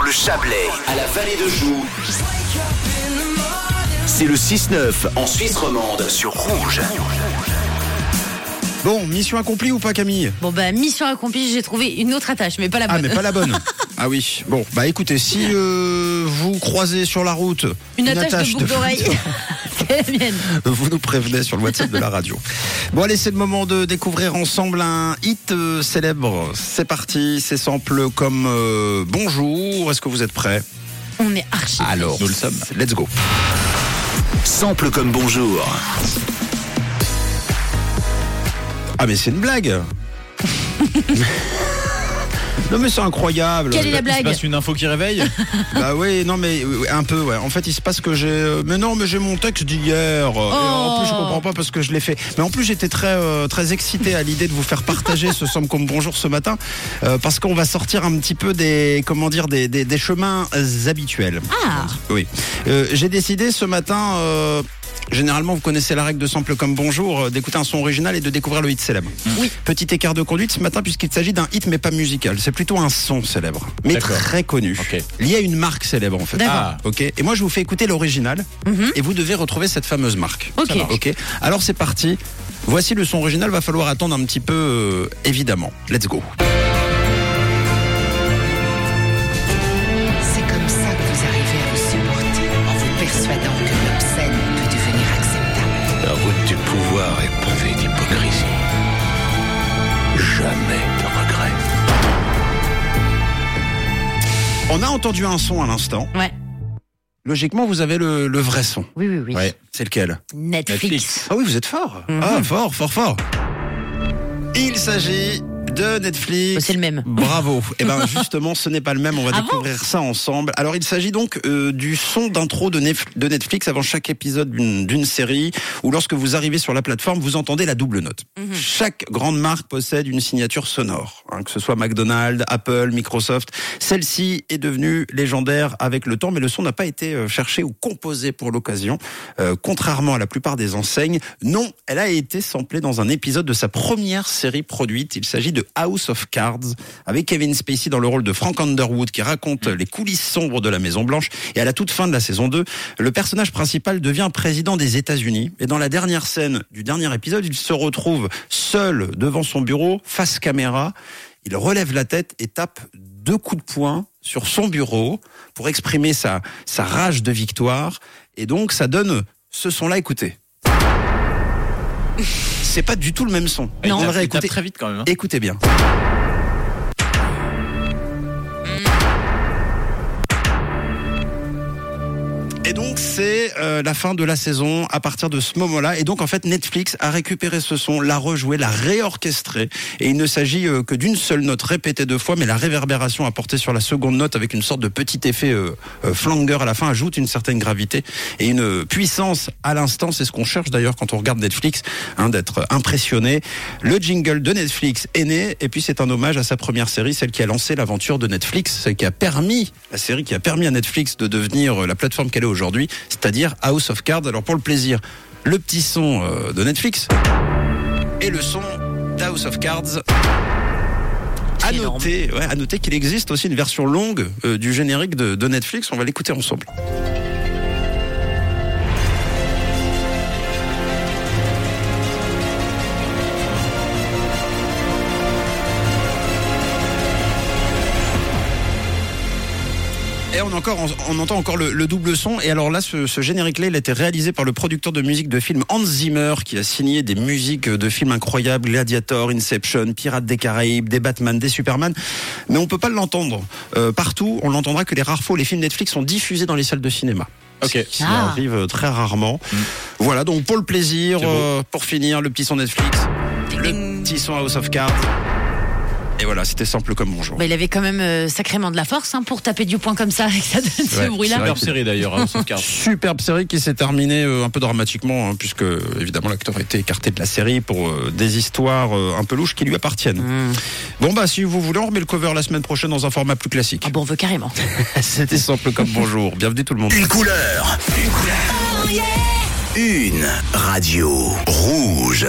dans le Chablais, à la vallée de Joux. C'est le 6-9 en Suisse romande sur Rouge. Bon, mission accomplie ou pas Camille? Bon bah mission accomplie, j'ai trouvé une autre attache, mais pas la bonne. Ah mais pas la bonne. ah oui. Bon, bah écoutez, si euh, vous croisez sur la route Une attache de boucle d'oreille. Mienne. vous nous prévenez sur le WhatsApp de la radio. Bon allez, c'est le moment de découvrir ensemble un hit euh, célèbre. C'est parti, c'est sample comme euh, Bonjour. Est-ce que vous êtes prêts? On est archi. Alors, Nous le sommes. let's go. Sample comme bonjour. Ah mais c'est une blague Non mais c'est incroyable Quelle est la Il se blague passe une info qui réveille Bah oui, non mais euh, un peu ouais. En fait, il se passe que j'ai euh, mais non, mais j'ai mon texte d'hier. Et En plus, je comprends pas parce que je l'ai fait. Mais en plus, j'étais très euh, très excité à l'idée de vous faire partager ce somme comme bonjour ce matin euh, parce qu'on va sortir un petit peu des comment dire des des, des chemins habituels. Ah Oui. Euh, j'ai décidé ce matin euh, Généralement, vous connaissez la règle de sample comme bonjour, euh, d'écouter un son original et de découvrir le hit célèbre. Oui. Petit écart de conduite ce matin puisqu'il s'agit d'un hit mais pas musical. C'est plutôt un son célèbre, mais D'accord. très connu. Ok. Lié à une marque célèbre en fait. D'accord. Ah. Ok. Et moi, je vous fais écouter l'original Mhm. et vous devez retrouver cette fameuse marque. Ok. Ça Ok. Alors c'est parti. Voici le son original. Va falloir attendre un petit peu, euh, évidemment. Let's go. On a entendu un son à l'instant. Ouais. Logiquement, vous avez le, le vrai son. Oui, oui, oui. Ouais. C'est lequel? Netflix. Netflix. Ah oui, vous êtes fort. Mhm. Ah, fort, fort, fort. Il s'agit de Netflix. C'est le même. Bravo. Eh ben justement, ce n'est pas le même. On va Ah bon découvrir ça ensemble. Alors, il s'agit donc euh, du son d'intro de, Netflix avant chaque épisode d'une série, où lorsque vous arrivez sur la plateforme, vous entendez la double note. Mhm. Chaque grande marque possède une signature sonore, hein, que ce soit McDonald's, Apple, Microsoft. Celle-ci est devenue légendaire avec le temps, mais le son n'a pas été euh, cherché ou composé pour l'occasion. Euh, contrairement à la plupart des enseignes, non, elle a été samplée dans un épisode de sa première série produite. Il s'agit de House of Cards, avec Kevin Spacey dans le rôle de Frank Underwood, qui raconte les coulisses sombres de la Maison Blanche. Et à la toute fin de la saison 2, le personnage principal devient président des États-Unis. Et dans la dernière scène du dernier épisode, il se retrouve seul devant son bureau, face caméra. Il relève la tête et tape deux coups de poing sur son bureau pour exprimer sa, sa rage de victoire. Et donc, ça donne ce son-là, écoutez. C'est pas du tout le même son. Il On tape- devrait il tape écouter. très vite quand même. hein. Écoutez bien. Et donc c'est euh, la fin de la saison à partir de ce moment-là. Et donc en fait Netflix a récupéré ce son, l'a rejoué, l'a réorchestré. Et il ne s'agit euh, que d'une seule note répétée deux fois, mais la réverbération apportée sur la seconde note avec une sorte de petit effet euh, flanger à la fin ajoute une certaine gravité et une puissance à l'instant. C'est ce qu'on cherche d'ailleurs quand on regarde Netflix, hein, d'être impressionné. Le jingle de Netflix est né et puis c'est un hommage à sa première série, celle qui a lancé l'aventure de Netflix, celle qui a permis, la série qui a permis à Netflix de devenir la plateforme qu'elle est aujourd'hui, c'est-à-dire House of Cards. Alors pour le plaisir, le petit son euh, de Netflix et le son d'House of Cards. À noter, ouais, à noter qu'il existe aussi une version longue euh, du générique de, de Netflix. On va l'écouter ensemble. Et on, encore, on entend encore le, le double son. Et alors là, ce, ce générique-là, il a été réalisé par le producteur de musique de film Hans Zimmer, qui a signé des musiques de films incroyables, Gladiator, Inception, Pirates des Caraïbes, des Batman, des Superman. Mais on peut pas l'entendre euh, partout. On l'entendra que les rares fois où les films Netflix sont diffusés dans les salles de cinéma. Ok. Qui Ah. arrive très rarement. Voilà, donc pour le plaisir, euh, pour finir, le petit son Netflix, le petit son House of Cards. Et voilà, c'était simple comme bonjour. Bah, il avait quand même euh, sacrément de la force hein, pour taper du poing comme ça donne Ouais, ce bruit-là. Superbe série d'ailleurs, hein. Superbe série qui s'est terminée euh, un peu dramatiquement, hein, puisque évidemment l'acteur a été écarté de la série pour euh, des histoires euh, un peu louches qui lui appartiennent. Mmh. Bon bah si vous voulez, on remet le cover la semaine prochaine dans un format plus classique. Ah bon, on veut carrément. C'était simple comme bonjour. Bienvenue tout le monde. Une couleur. Une couleur. Une radio rouge.